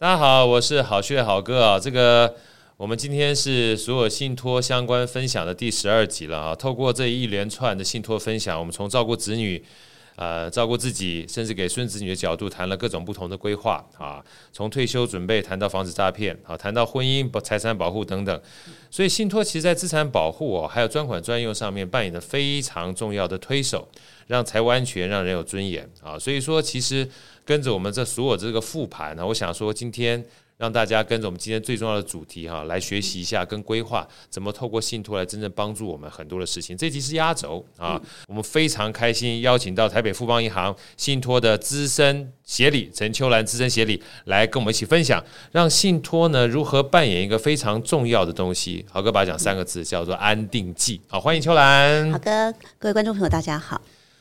大家好，我是好趣好哥啊。这个我们今天是所有信托相关分享的第十二集了啊。透过这一连串的信托分享，我们从照顾子女、呃照顾自己，甚至给孙子女的角度，谈了各种不同的规划啊。从退休准备谈到防止诈骗，啊，谈到婚姻、财产保护等等。所以信托其实在资产保护哦，还有专款专用上面扮演的非常重要的推手，让财务安全，让人有尊严啊。所以说，其实。跟着我们这所有这个复盘呢，我想说今天让大家跟着我们今天最重要的主题哈，来学习一下跟规划怎么透过信托来真正帮助我们很多的事情。这集是压轴啊，我们非常开心邀请到台北富邦银行信托的资深协理陈秋兰资深协理来跟我们一起分享，让信托呢如何扮演一个非常重要的东西。豪哥把它讲三个字叫做安定剂。好，欢迎秋兰。好哥，各位观众朋友大家好。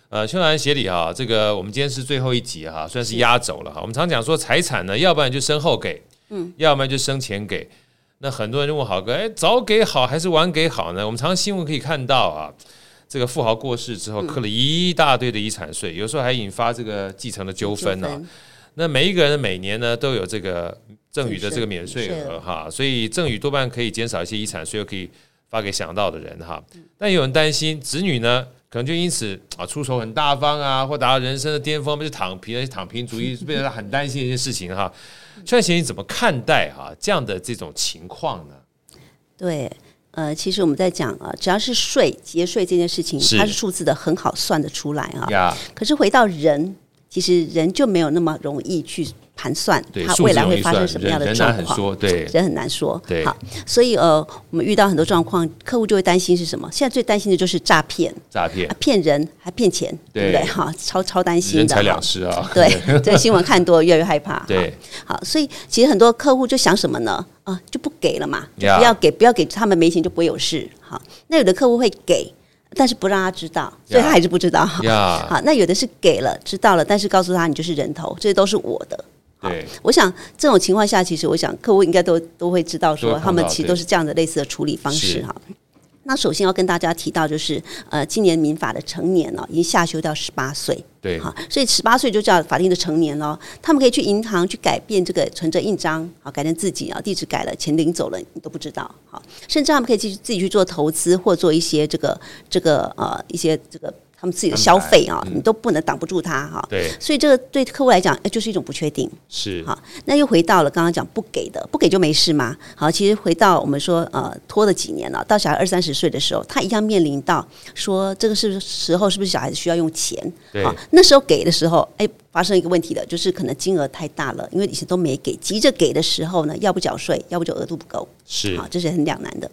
呃，秋兰协理哈，这个我们今天是最后一集哈，算是压轴了哈。我们常讲说财产呢，要不然就身后给，嗯，要不然就生前给。那很多人就问豪哥，哎，早给好还是晚给好呢？我们常常新闻可以看到啊，这个富豪过世之后，刻了一大堆的遗产税，有时候还引发这个继承的纠纷呢。那每一个人每年呢都有这个赠与的这个免税额哈，所以赠与多半可以减少一些遗产税，又可以发给想到的人哈。但有人担心子女呢？可能就因此啊，出手很大方啊，或达到人生的巅峰，不是躺平，而且躺平主义，变成很担心的一件事情哈。秋兰协理怎么看待哈这样的这种情况呢？对，呃，其实我们在讲啊，只要是税节税这件事情，是它是数字的很好算得出来啊。呀可是回到人，其实人就没有那么容易去。盘算他未来会发生什么样的状况？对，人很难说。对，好，所以呃，我们遇到很多状况，客户就会担心是什么？现在最担心的就是诈骗，诈骗，骗人还骗钱，对不对？哈，超超担心的。人财两失啊！对，这新闻看多，越来越害怕。对，好，所以其实很多客户就想什么呢？啊，就不给了嘛，就不要给，不要给他们没钱就不会有事。好，那有的客户会给，但是不让他知道，所以他还是不知道。好，那有的是给了，知道了，但是告诉他你就是人头，这些都是我的。对，我想这种情况下，其实我想客户应该都都会知道，说他们其实都是这样的类似的处理方式哈。那首先要跟大家提到，就是呃，今年民法的成年了，已经下修到十八岁，对，哈，所以十八岁就叫法定的成年了，他们可以去银行去改变这个存折印章，好，改成自己啊，地址改了，钱领走了，你都不知道，好，甚至他们可以继续自己去做投资或做一些这个这个呃一些这个。他们自己的消费啊，你都不能挡不住他哈。对，所以这个对客户来讲，哎，就是一种不确定。是，哈，那又回到了刚刚讲不给的，不给就没事吗？好，其实回到我们说，呃，拖了几年了，到小孩二三十岁的时候，他一样面临到说，这个是时候是不是小孩子需要用钱？对，好，那时候给的时候，哎，发生一个问题的，就是可能金额太大了，因为以前都没给，急着给的时候呢，要不缴税，要不就额度不够。是，好，这是很两难的。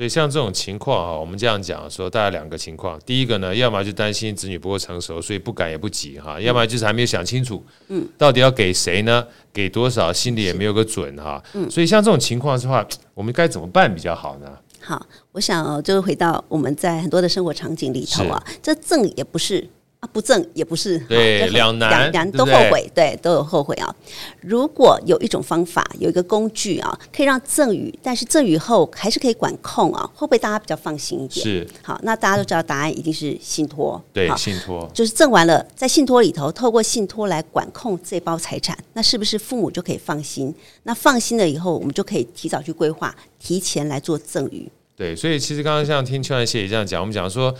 所以像这种情况啊，我们这样讲说，大概两个情况。第一个呢，要么就担心子女不够成熟，所以不敢也不急哈；要么就是还没有想清楚，嗯，到底要给谁呢？给多少，心里也没有个准哈。嗯，所以像这种情况的话，我们该怎么办比较好呢？好，我想哦，就回到我们在很多的生活场景里头啊，这赠也不是。啊，不赠也不是，对，两难，两都后悔，对，都有后悔啊。如果有一种方法，有一个工具啊，可以让赠与，但是赠与后还是可以管控啊，会不会大家比较放心一点？是，好，那大家都知道答案一定是信托，对，信托就是赠完了，在信托里头，透过信托来管控这包财产，那是不是父母就可以放心？那放心了以后，我们就可以提早去规划，提前来做赠与。对，所以其实刚刚像听邱兰协理这样讲，我们讲说。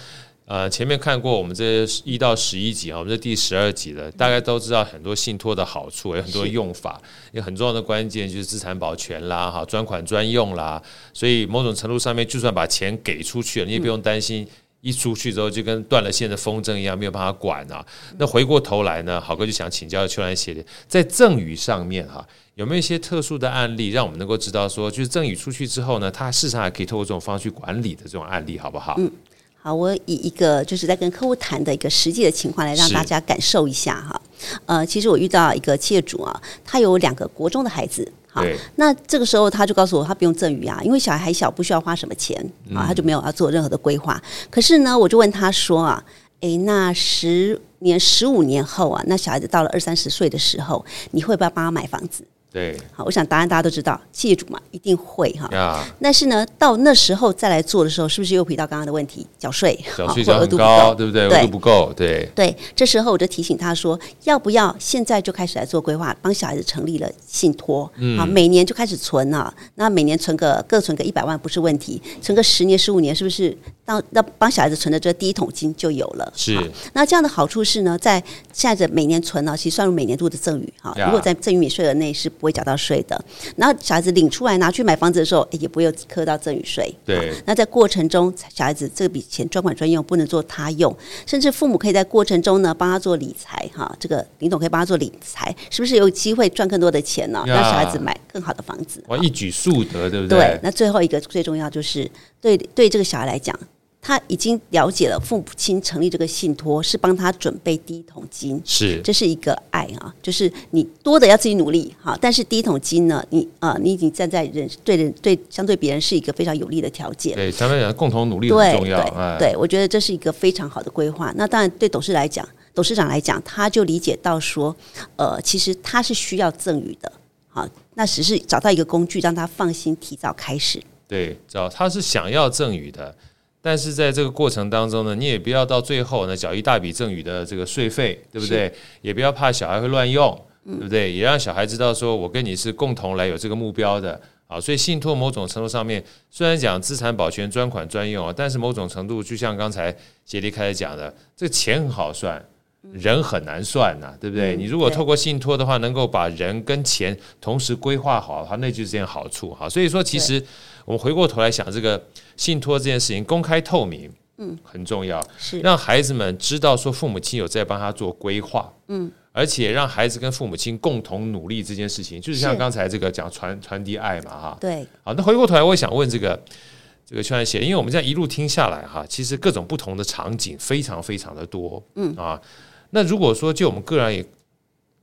呃，前面看过我们这一到十一集啊，我们这第十二集了，大概都知道很多信托的好处，有很多用法，有很重要的关键就是资产保全啦，哈，专款专用啦，所以某种程度上面，就算把钱给出去了，你也不用担心一出去之后就跟断了线的风筝一样，没有办法管啊。那回过头来呢，好哥就想请教秋兰协理，在赠与上面哈，有没有一些特殊的案例，让我们能够知道说，就是赠与出去之后呢，它事实上还可以透过这种方式去管理的这种案例，好不好？嗯好，我以一个就是在跟客户谈的一个实际的情况来让大家感受一下哈。呃，其实我遇到一个企业主啊，他有两个国中的孩子，好，那这个时候他就告诉我，他不用赠予啊，因为小孩还小，不需要花什么钱啊，他就没有要做任何的规划。可是呢，我就问他说啊，诶，那十年、十五年后啊，那小孩子到了二三十岁的时候，你会不会帮他买房子？对，好，我想答案大家都知道，企业主嘛，一定会哈。但是呢，到那时候再来做的时候，是不是又回到刚刚的问题？缴税，缴税缴额度高，对不对？额度不够，对。对，这时候我就提醒他说，要不要现在就开始来做规划，帮小孩子成立了信托，嗯，好，每年就开始存啊。那每年存个各存个一百万不是问题，存个十年、十五年，是不是？到那帮小孩子存的这第一桶金就有了。是。那这样的好处是呢，在现在的每年存呢，其实算入每年度的赠与哈。如果在赠与免税额内是不会缴到税的。然后小孩子领出来拿去买房子的时候，也不会有课到赠与税。对。那在过程中，小孩子这笔钱专款专用，不能做他用，甚至父母可以在过程中呢帮他做理财哈。这个林总可以帮他做理财，是不是有机会赚更多的钱呢？让小孩子买更好的房子。哇，一举数得，对不对？对。那最后一个最重要就是对对这个小孩来讲。他已经了解了父母亲成立这个信托是帮他准备第一桶金，是这是一个爱啊，就是你多的要自己努力哈，但是第一桶金呢，你啊、呃，你已经站在人对人对相对别人是一个非常有利的条件，对，相对人共同努力很重要，对，对，对，我觉得这是一个非常好的规划。那当然对董事来讲，董事长来讲，他就理解到说，呃，其实他是需要赠与的，好，那只是找到一个工具让他放心提早开始，对，找他是想要赠与的。但是在这个过程当中呢，你也不要到最后呢缴一大笔赠与的这个税费，对不对？也不要怕小孩会乱用，对不对？也让小孩知道说，我跟你是共同来有这个目标的啊。所以信托某种程度上面，虽然讲资产保全专款专用啊，但是某种程度就像刚才杰利开始讲的，这个钱很好算，人很难算呐，对不对？你如果透过信托的话，能够把人跟钱同时规划好的话，那就是这件好处哈。所以说，其实。我们回过头来想，这个信托这件事情公开透明，嗯，很重要，是。让孩子们知道说父母亲有在帮他做规划，嗯，而且让孩子跟父母亲共同努力这件事情，就是像刚才这个讲传传递爱嘛，哈，对，好，那回过头来，我也想问这个这个邱安协，因为我们这样一路听下来哈，其实各种不同的场景非常非常的多，嗯。啊，那如果说就我们个人也，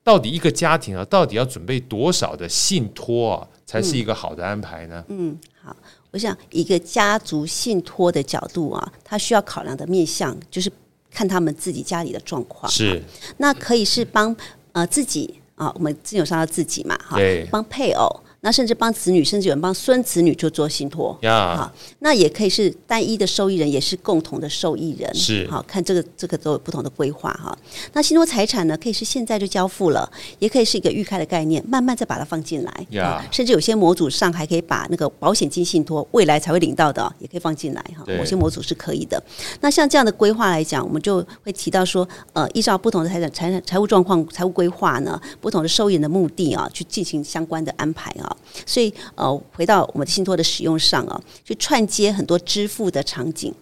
到底一个家庭啊，到底要准备多少的信托啊？才是一个好的安排呢。嗯，好，我想一个家族信托的角度啊，他需要考量的面向就是看他们自己家里的状况。是，那可以是帮呃自己啊，我们之前有说到自己嘛，哈，帮配偶。那甚至帮子女，甚至有人帮孙子女就做信托，呀，那也可以是单一的受益人，也是共同的受益人，是好看这个这个都有不同的规划哈。那信托财产呢，可以是现在就交付了，也可以是一个预开的概念，慢慢再把它放进来，呀，甚至有些模组上还可以把那个保险金信托未来才会领到的，也可以放进来哈。某些模组是可以的。那像这样的规划来讲，我们就会提到说，呃，依照不同的财产财产财务状况、财务规划呢，不同的受益人的目的啊，去进行相关的安排啊。所以，呃，回到我们的信托的使用上啊，去串接很多支付的场景，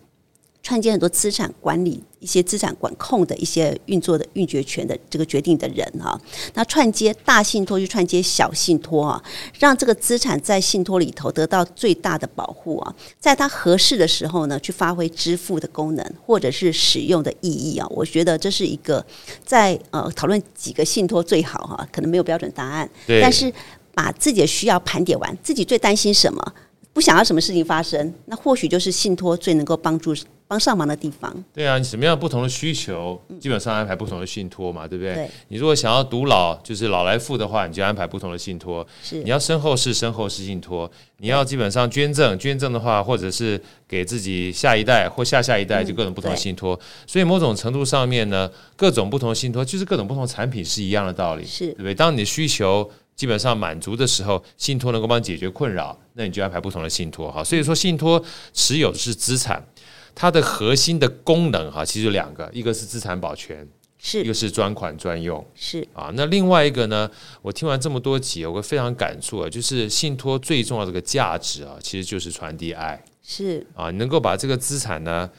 串接很多资产管理、一些资产管控的一些运作的运决权的这个决定的人哈。那串接大信托去串接小信托啊，让这个资产在信托里头得到最大的保护啊，在它合适的时候呢，去发挥支付的功能或者是使用的意义啊。我觉得这是一个在呃讨论几个信托最好哈，可能没有标准答案，但是。把自己的需要盘点完，自己最担心什么，不想要什么事情发生，那或许就是信托最能够帮助帮上忙的地方。对啊，你什么样不同的需求，基本上安排不同的信托嘛，对不对？对。你如果想要独老，就是老来富的话，你就安排不同的信托。是。你要身后事，身后事信托。你要基本上捐赠，捐赠的话，或者是给自己下一代或下下一代，就各种不同的信托。所以某种程度上面呢，各种不同的信托就是各种不同的产品是一样的道理，是，对不对？当你的需求。基本上满足的时候，信托能够帮你解决困扰，那你就安排不同的信托哈。所以说，信托持有的是资产，它的核心的功能哈，其实有两个，一个是资产保全，是一个是专款专用，是啊。那另外一个呢，我听完这么多集，我非常感触啊，就是信托最重要的这个价值啊，其实就是传递爱，是啊，你能够把这个资产呢，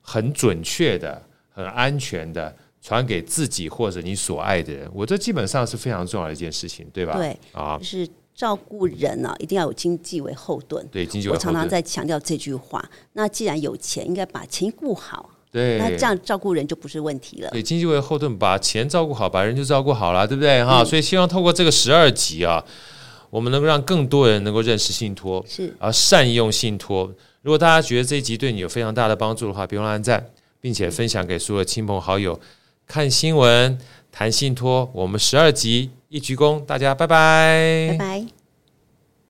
很准确的、很安全的。传给自己或者你所爱的人，我这基本上是非常重要的一件事情，对吧？对啊，就是照顾人呢、啊，一定要有经济为后盾。对，经济为后盾。我常常在强调这句话。那既然有钱，应该把钱顾好。对，那这样照顾人就不是问题了。对，经济为后盾，把钱照顾好，把人就照顾好了，对不对？哈、嗯，所以希望透过这个十二集啊，我们能够让更多人能够认识信托，是而善用信托。如果大家觉得这一集对你有非常大的帮助的话，别忘了按赞，并且分享给所有亲朋好友。看新闻，谈信托，我们十二集一鞠躬，大家拜拜，拜拜。